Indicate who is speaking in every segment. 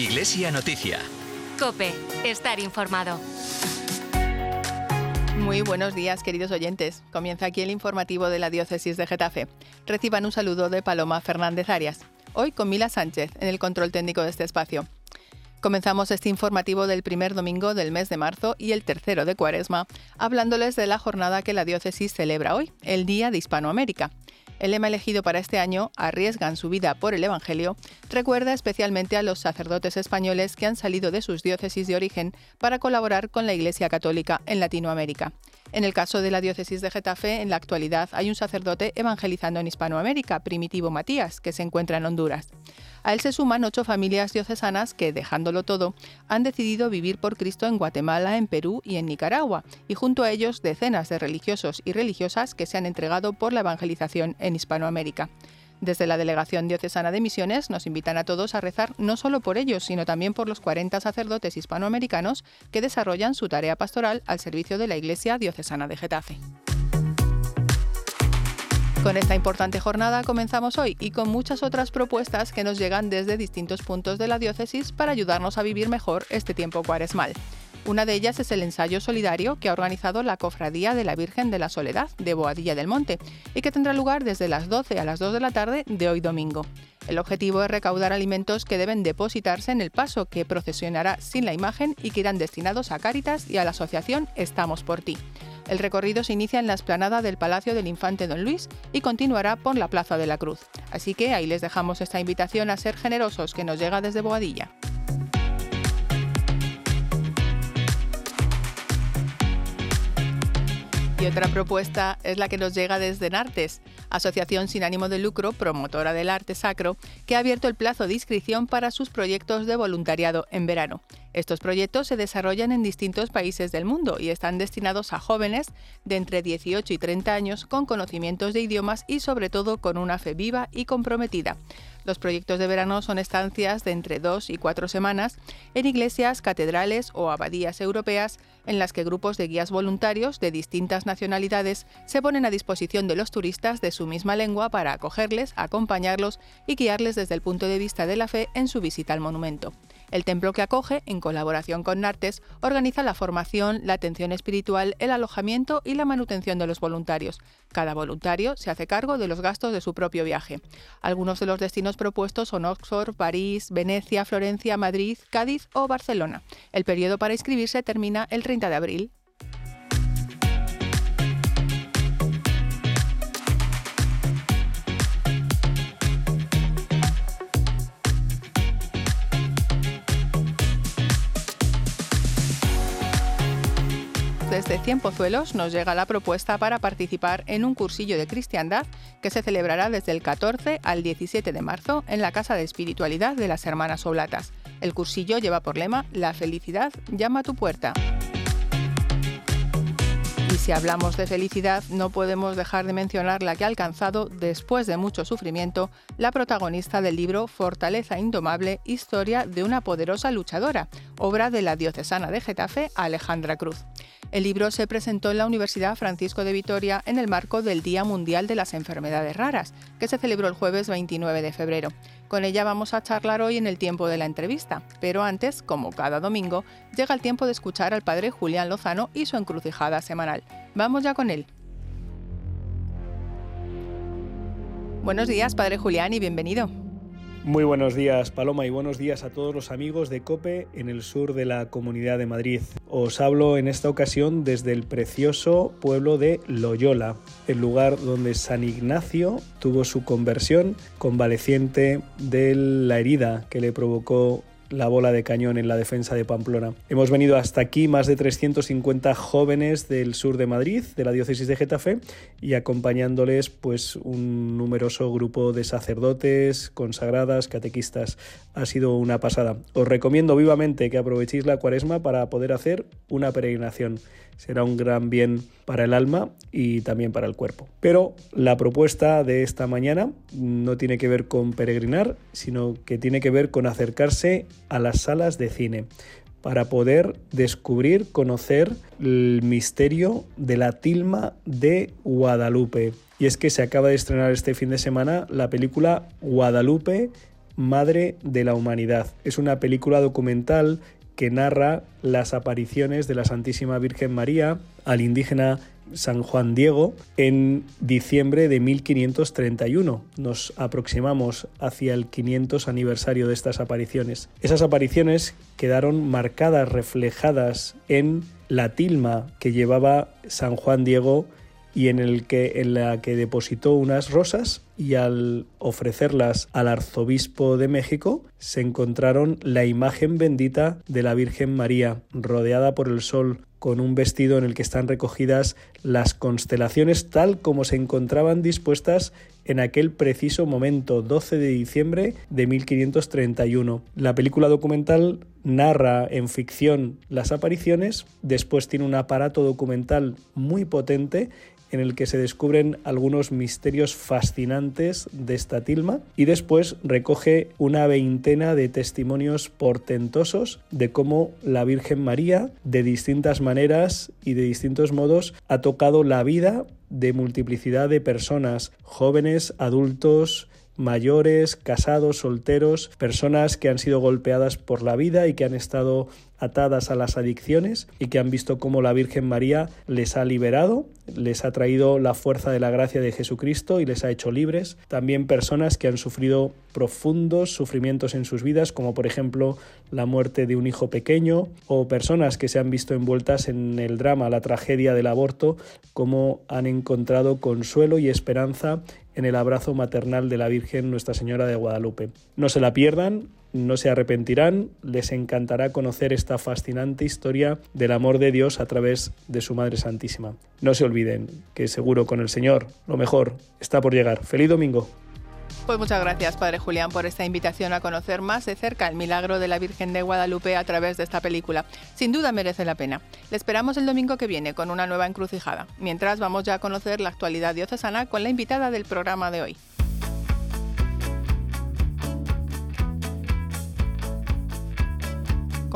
Speaker 1: Iglesia Noticia.
Speaker 2: Cope, estar informado.
Speaker 3: Muy buenos días, queridos oyentes. Comienza aquí el informativo de la Diócesis de Getafe. Reciban un saludo de Paloma Fernández Arias. Hoy con Mila Sánchez en el control técnico de este espacio. Comenzamos este informativo del primer domingo del mes de marzo y el tercero de Cuaresma, hablándoles de la jornada que la diócesis celebra hoy, el Día de Hispanoamérica. El lema elegido para este año, Arriesgan su vida por el Evangelio, recuerda especialmente a los sacerdotes españoles que han salido de sus diócesis de origen para colaborar con la Iglesia Católica en Latinoamérica. En el caso de la diócesis de Getafe, en la actualidad hay un sacerdote evangelizando en Hispanoamérica, Primitivo Matías, que se encuentra en Honduras. A él se suman ocho familias diocesanas que, dejándolo todo, han decidido vivir por Cristo en Guatemala, en Perú y en Nicaragua, y junto a ellos decenas de religiosos y religiosas que se han entregado por la evangelización en Hispanoamérica. Desde la Delegación Diocesana de Misiones nos invitan a todos a rezar no solo por ellos, sino también por los 40 sacerdotes hispanoamericanos que desarrollan su tarea pastoral al servicio de la Iglesia Diocesana de Getafe. Con esta importante jornada comenzamos hoy y con muchas otras propuestas que nos llegan desde distintos puntos de la diócesis para ayudarnos a vivir mejor este tiempo cuaresmal. Una de ellas es el ensayo solidario que ha organizado la Cofradía de la Virgen de la Soledad de Boadilla del Monte y que tendrá lugar desde las 12 a las 2 de la tarde de hoy domingo. El objetivo es recaudar alimentos que deben depositarse en el paso que procesionará sin la imagen y que irán destinados a Cáritas y a la asociación Estamos por ti. El recorrido se inicia en la explanada del Palacio del Infante Don Luis y continuará por la Plaza de la Cruz. Así que ahí les dejamos esta invitación a ser generosos que nos llega desde Boadilla. Y otra propuesta es la que nos llega desde Nartes, asociación sin ánimo de lucro promotora del arte sacro, que ha abierto el plazo de inscripción para sus proyectos de voluntariado en verano. Estos proyectos se desarrollan en distintos países del mundo y están destinados a jóvenes de entre 18 y 30 años con conocimientos de idiomas y sobre todo con una fe viva y comprometida. Los proyectos de verano son estancias de entre dos y cuatro semanas en iglesias, catedrales o abadías europeas en las que grupos de guías voluntarios de distintas nacionalidades se ponen a disposición de los turistas de su misma lengua para acogerles, acompañarlos y guiarles desde el punto de vista de la fe en su visita al monumento. El templo que acoge, en colaboración con Nartes, organiza la formación, la atención espiritual, el alojamiento y la manutención de los voluntarios. Cada voluntario se hace cargo de los gastos de su propio viaje. Algunos de los destinos propuestos son Oxford, París, Venecia, Florencia, Madrid, Cádiz o Barcelona. El periodo para inscribirse termina el 30 de abril. Desde Cienpozuelos nos llega la propuesta para participar en un cursillo de cristiandad que se celebrará desde el 14 al 17 de marzo en la Casa de Espiritualidad de las Hermanas Oblatas. El cursillo lleva por lema La felicidad llama a tu puerta. Y si hablamos de felicidad, no podemos dejar de mencionar la que ha alcanzado, después de mucho sufrimiento, la protagonista del libro Fortaleza Indomable, Historia de una poderosa luchadora, obra de la diocesana de Getafe, Alejandra Cruz. El libro se presentó en la Universidad Francisco de Vitoria en el marco del Día Mundial de las Enfermedades Raras, que se celebró el jueves 29 de febrero. Con ella vamos a charlar hoy en el tiempo de la entrevista, pero antes, como cada domingo, llega el tiempo de escuchar al padre Julián Lozano y su encrucijada semanal. Vamos ya con él. Buenos días, padre Julián, y bienvenido.
Speaker 4: Muy buenos días Paloma y buenos días a todos los amigos de COPE en el sur de la Comunidad de Madrid. Os hablo en esta ocasión desde el precioso pueblo de Loyola, el lugar donde San Ignacio tuvo su conversión convaleciente de la herida que le provocó la bola de cañón en la defensa de Pamplona. Hemos venido hasta aquí más de 350 jóvenes del sur de Madrid, de la diócesis de Getafe, y acompañándoles pues un numeroso grupo de sacerdotes, consagradas, catequistas. Ha sido una pasada. Os recomiendo vivamente que aprovechéis la cuaresma para poder hacer una peregrinación será un gran bien para el alma y también para el cuerpo. Pero la propuesta de esta mañana no tiene que ver con peregrinar, sino que tiene que ver con acercarse a las salas de cine para poder descubrir, conocer el misterio de la tilma de Guadalupe. Y es que se acaba de estrenar este fin de semana la película Guadalupe Madre de la Humanidad. Es una película documental que narra las apariciones de la Santísima Virgen María al indígena San Juan Diego en diciembre de 1531. Nos aproximamos hacia el 500 aniversario de estas apariciones. Esas apariciones quedaron marcadas, reflejadas en la tilma que llevaba San Juan Diego y en, el que, en la que depositó unas rosas y al ofrecerlas al arzobispo de México se encontraron la imagen bendita de la Virgen María rodeada por el sol con un vestido en el que están recogidas las constelaciones tal como se encontraban dispuestas en aquel preciso momento, 12 de diciembre de 1531. La película documental narra en ficción las apariciones, después tiene un aparato documental muy potente en el que se descubren algunos misterios fascinantes de esta tilma y después recoge una veintena de testimonios portentosos de cómo la Virgen María de distintas maneras y de distintos modos ha tocado la vida de multiplicidad de personas, jóvenes, adultos, mayores, casados, solteros, personas que han sido golpeadas por la vida y que han estado atadas a las adicciones y que han visto cómo la Virgen María les ha liberado, les ha traído la fuerza de la gracia de Jesucristo y les ha hecho libres. También personas que han sufrido profundos sufrimientos en sus vidas, como por ejemplo la muerte de un hijo pequeño, o personas que se han visto envueltas en el drama, la tragedia del aborto, como han encontrado consuelo y esperanza en el abrazo maternal de la Virgen Nuestra Señora de Guadalupe. No se la pierdan, no se arrepentirán, les encantará conocer esta fascinante historia del amor de Dios a través de su Madre Santísima. No se olviden que seguro con el Señor lo mejor está por llegar. Feliz domingo.
Speaker 3: Pues muchas gracias, Padre Julián, por esta invitación a conocer más de cerca el milagro de la Virgen de Guadalupe a través de esta película. Sin duda merece la pena. Le esperamos el domingo que viene con una nueva encrucijada. Mientras vamos ya a conocer la actualidad diocesana con la invitada del programa de hoy.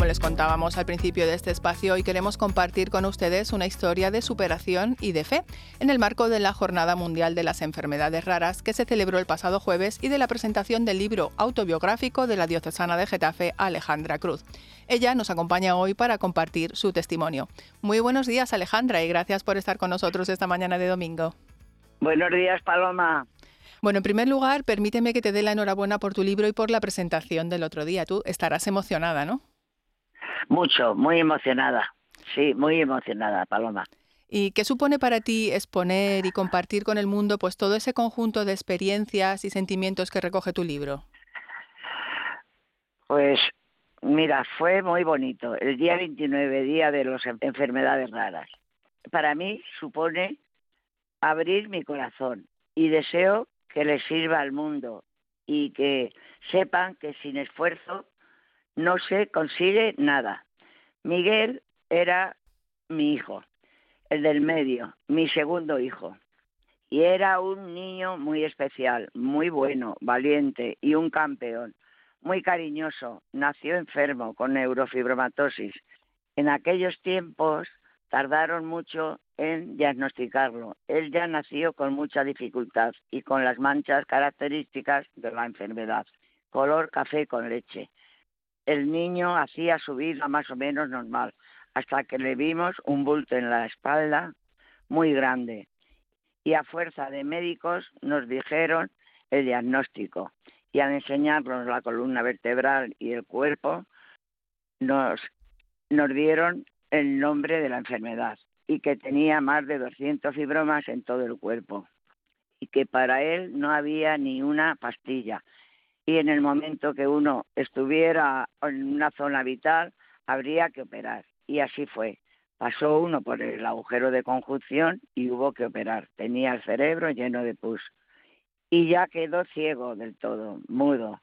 Speaker 3: Como les contábamos al principio de este espacio, hoy queremos compartir con ustedes una historia de superación y de fe en el marco de la Jornada Mundial de las Enfermedades Raras que se celebró el pasado jueves y de la presentación del libro autobiográfico de la diocesana de Getafe, Alejandra Cruz. Ella nos acompaña hoy para compartir su testimonio. Muy buenos días, Alejandra, y gracias por estar con nosotros esta mañana de domingo.
Speaker 1: Buenos días, Paloma.
Speaker 3: Bueno, en primer lugar, permíteme que te dé la enhorabuena por tu libro y por la presentación del otro día. Tú estarás emocionada, ¿no?
Speaker 1: Mucho, muy emocionada. Sí, muy emocionada, Paloma.
Speaker 3: ¿Y qué supone para ti exponer y compartir con el mundo pues todo ese conjunto de experiencias y sentimientos que recoge tu libro?
Speaker 1: Pues mira, fue muy bonito. El día 29, día de las enfermedades raras. Para mí supone abrir mi corazón y deseo que les sirva al mundo y que sepan que sin esfuerzo no se consigue nada. Miguel era mi hijo, el del medio, mi segundo hijo. Y era un niño muy especial, muy bueno, valiente y un campeón, muy cariñoso. Nació enfermo con neurofibromatosis. En aquellos tiempos tardaron mucho en diagnosticarlo. Él ya nació con mucha dificultad y con las manchas características de la enfermedad, color café con leche el niño hacía su vida más o menos normal, hasta que le vimos un bulto en la espalda muy grande. Y a fuerza de médicos nos dijeron el diagnóstico. Y al enseñarnos la columna vertebral y el cuerpo, nos, nos dieron el nombre de la enfermedad y que tenía más de 200 fibromas en todo el cuerpo y que para él no había ni una pastilla y en el momento que uno estuviera en una zona vital habría que operar. Y así fue. Pasó uno por el agujero de conjunción y hubo que operar. Tenía el cerebro lleno de pus. Y ya quedó ciego del todo, mudo.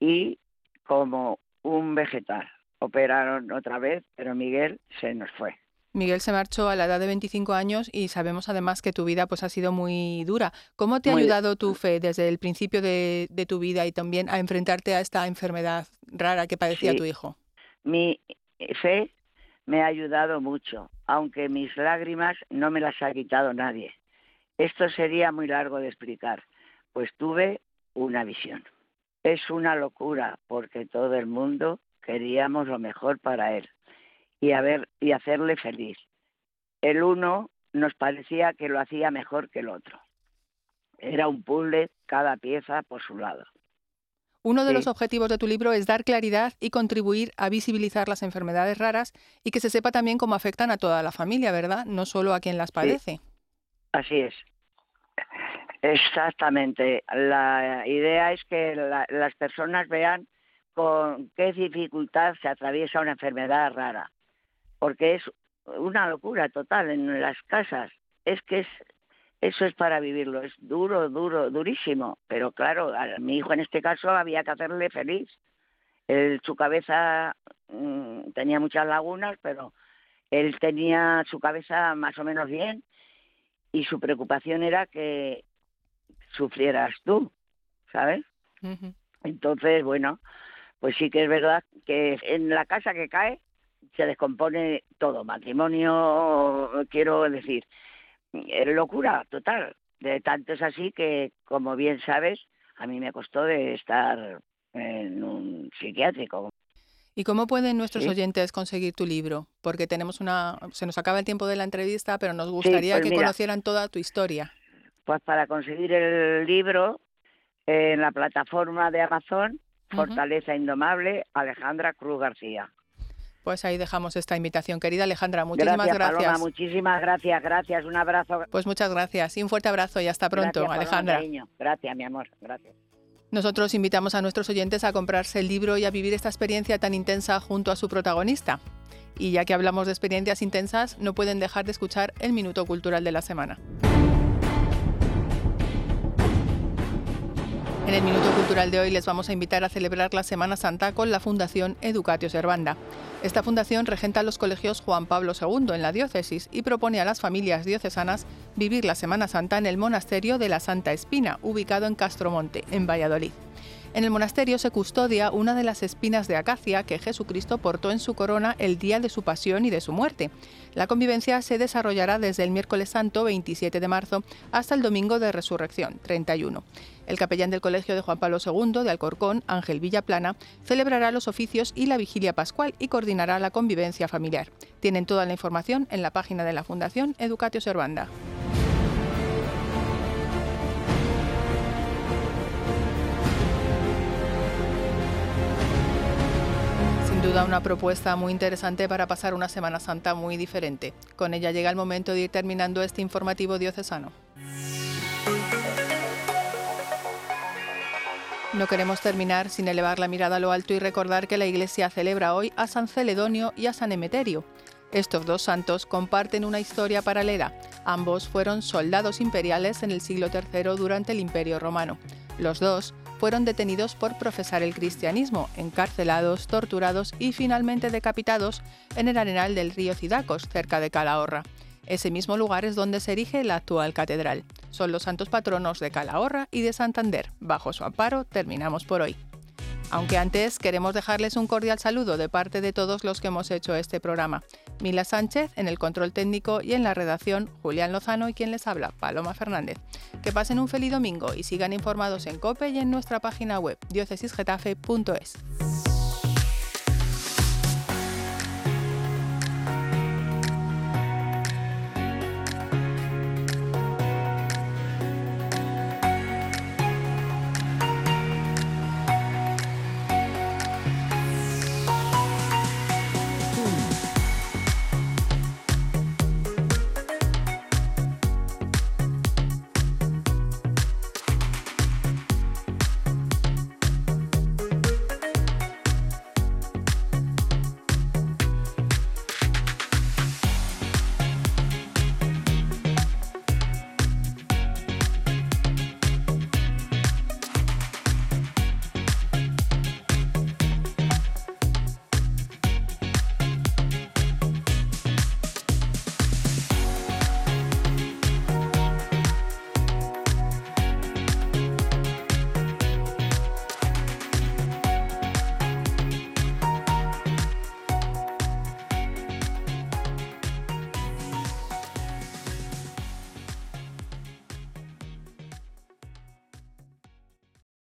Speaker 1: Y como un vegetal. Operaron otra vez, pero Miguel se nos fue.
Speaker 3: Miguel se marchó a la edad de 25 años y sabemos además que tu vida pues ha sido muy dura. ¿Cómo te ha ayudado tu fe desde el principio de, tu vida y también a enfrentarte a esta enfermedad rara que padecía tu hijo?
Speaker 1: Mi fe me ha ayudado mucho, aunque mis lágrimas no me las ha quitado nadie. Esto sería muy largo de explicar, pues tuve una visión. es una locura porque todo el mundo queríamos lo mejor para él y, a ver, y hacerle feliz. El uno nos parecía que lo hacía mejor que el otro. Era un puzzle, cada pieza por su lado.
Speaker 3: Uno de los objetivos de tu libro es dar claridad y contribuir a visibilizar las enfermedades raras y que se sepa también cómo afectan a toda la familia, ¿verdad? No solo a quien las padece.
Speaker 1: Así es. Exactamente. La idea es que las personas vean con qué dificultad se atraviesa una enfermedad rara, porque es una locura total en las casas. Es que es eso es para vivirlo, es duro, duro, durísimo. Pero claro, a mi hijo en este caso había que hacerle feliz. Él, su cabeza mm, tenía muchas lagunas, pero él tenía su cabeza más o menos bien y su preocupación era que sufrieras tú, ¿sabes? Entonces, bueno, pues sí que es verdad que en la casa que cae se descompone todo, matrimonio, quiero decir, locura total. De tanto es así que, como bien sabes, a mí me costó de estar en un psiquiátrico.
Speaker 3: ¿Y cómo pueden nuestros oyentes conseguir tu libro? Porque tenemos una, se nos acaba el tiempo de la entrevista, pero nos gustaría pues que conocieran toda tu historia.
Speaker 1: Pues para conseguir el libro en la plataforma de Amazon, Fortaleza Indomable, Alejandra Cruz García.
Speaker 3: Pues ahí dejamos esta invitación, querida Alejandra. Muchísimas
Speaker 1: gracias. muchísimas gracias, gracias. Un abrazo.
Speaker 3: Pues muchas gracias y un fuerte abrazo y hasta pronto, Alejandra.
Speaker 1: gracias, mi amor. Gracias.
Speaker 3: Nosotros invitamos a nuestros oyentes a comprarse el libro y a vivir esta experiencia tan intensa junto a su protagonista. Y ya que hablamos de experiencias intensas, no pueden dejar de escuchar el Minuto Cultural de la Semana. En el Minuto Cultural de hoy les vamos a invitar a celebrar la Semana Santa con la Fundación Educatio Servanda. Esta fundación regenta los colegios Juan Pablo II en la diócesis y propone a las familias diocesanas vivir la Semana Santa en el monasterio de la Santa Espina, ubicado en Castromonte, en Valladolid. En el monasterio se custodia una de las espinas de acacia que Jesucristo portó en su corona el día de su pasión y de su muerte. La convivencia se desarrollará desde el miércoles santo 27 de marzo hasta el domingo de resurrección 31. El capellán del Colegio de Juan Pablo II de Alcorcón, Ángel Villaplana, celebrará los oficios y la vigilia pascual y coordinará la convivencia familiar. Tienen toda la información en la página de la Fundación Educatio Servanda. Duda una propuesta muy interesante para pasar una Semana Santa muy diferente. Con ella llega el momento de ir terminando este informativo diocesano. No queremos terminar sin elevar la mirada a lo alto y recordar que la Iglesia celebra hoy a San Celedonio y a San Emeterio. Estos dos santos comparten una historia paralela. Ambos fueron soldados imperiales en el siglo III durante el Imperio Romano. Los dos fueron detenidos por profesar el cristianismo, encarcelados, torturados y finalmente decapitados en el arenal del río Cidacos, cerca de Calahorra. Ese mismo lugar es donde se erige la actual catedral. Son los santos patronos de Calahorra y de Santander. Bajo su amparo terminamos por hoy. Aunque antes queremos dejarles un cordial saludo de parte de todos los que hemos hecho este programa. Mila Sánchez en el control técnico y en la redacción Julián Lozano y quien les habla, Paloma Fernández. Que pasen un feliz domingo y sigan informados en COPE y en nuestra página web diocesisgetafe.es.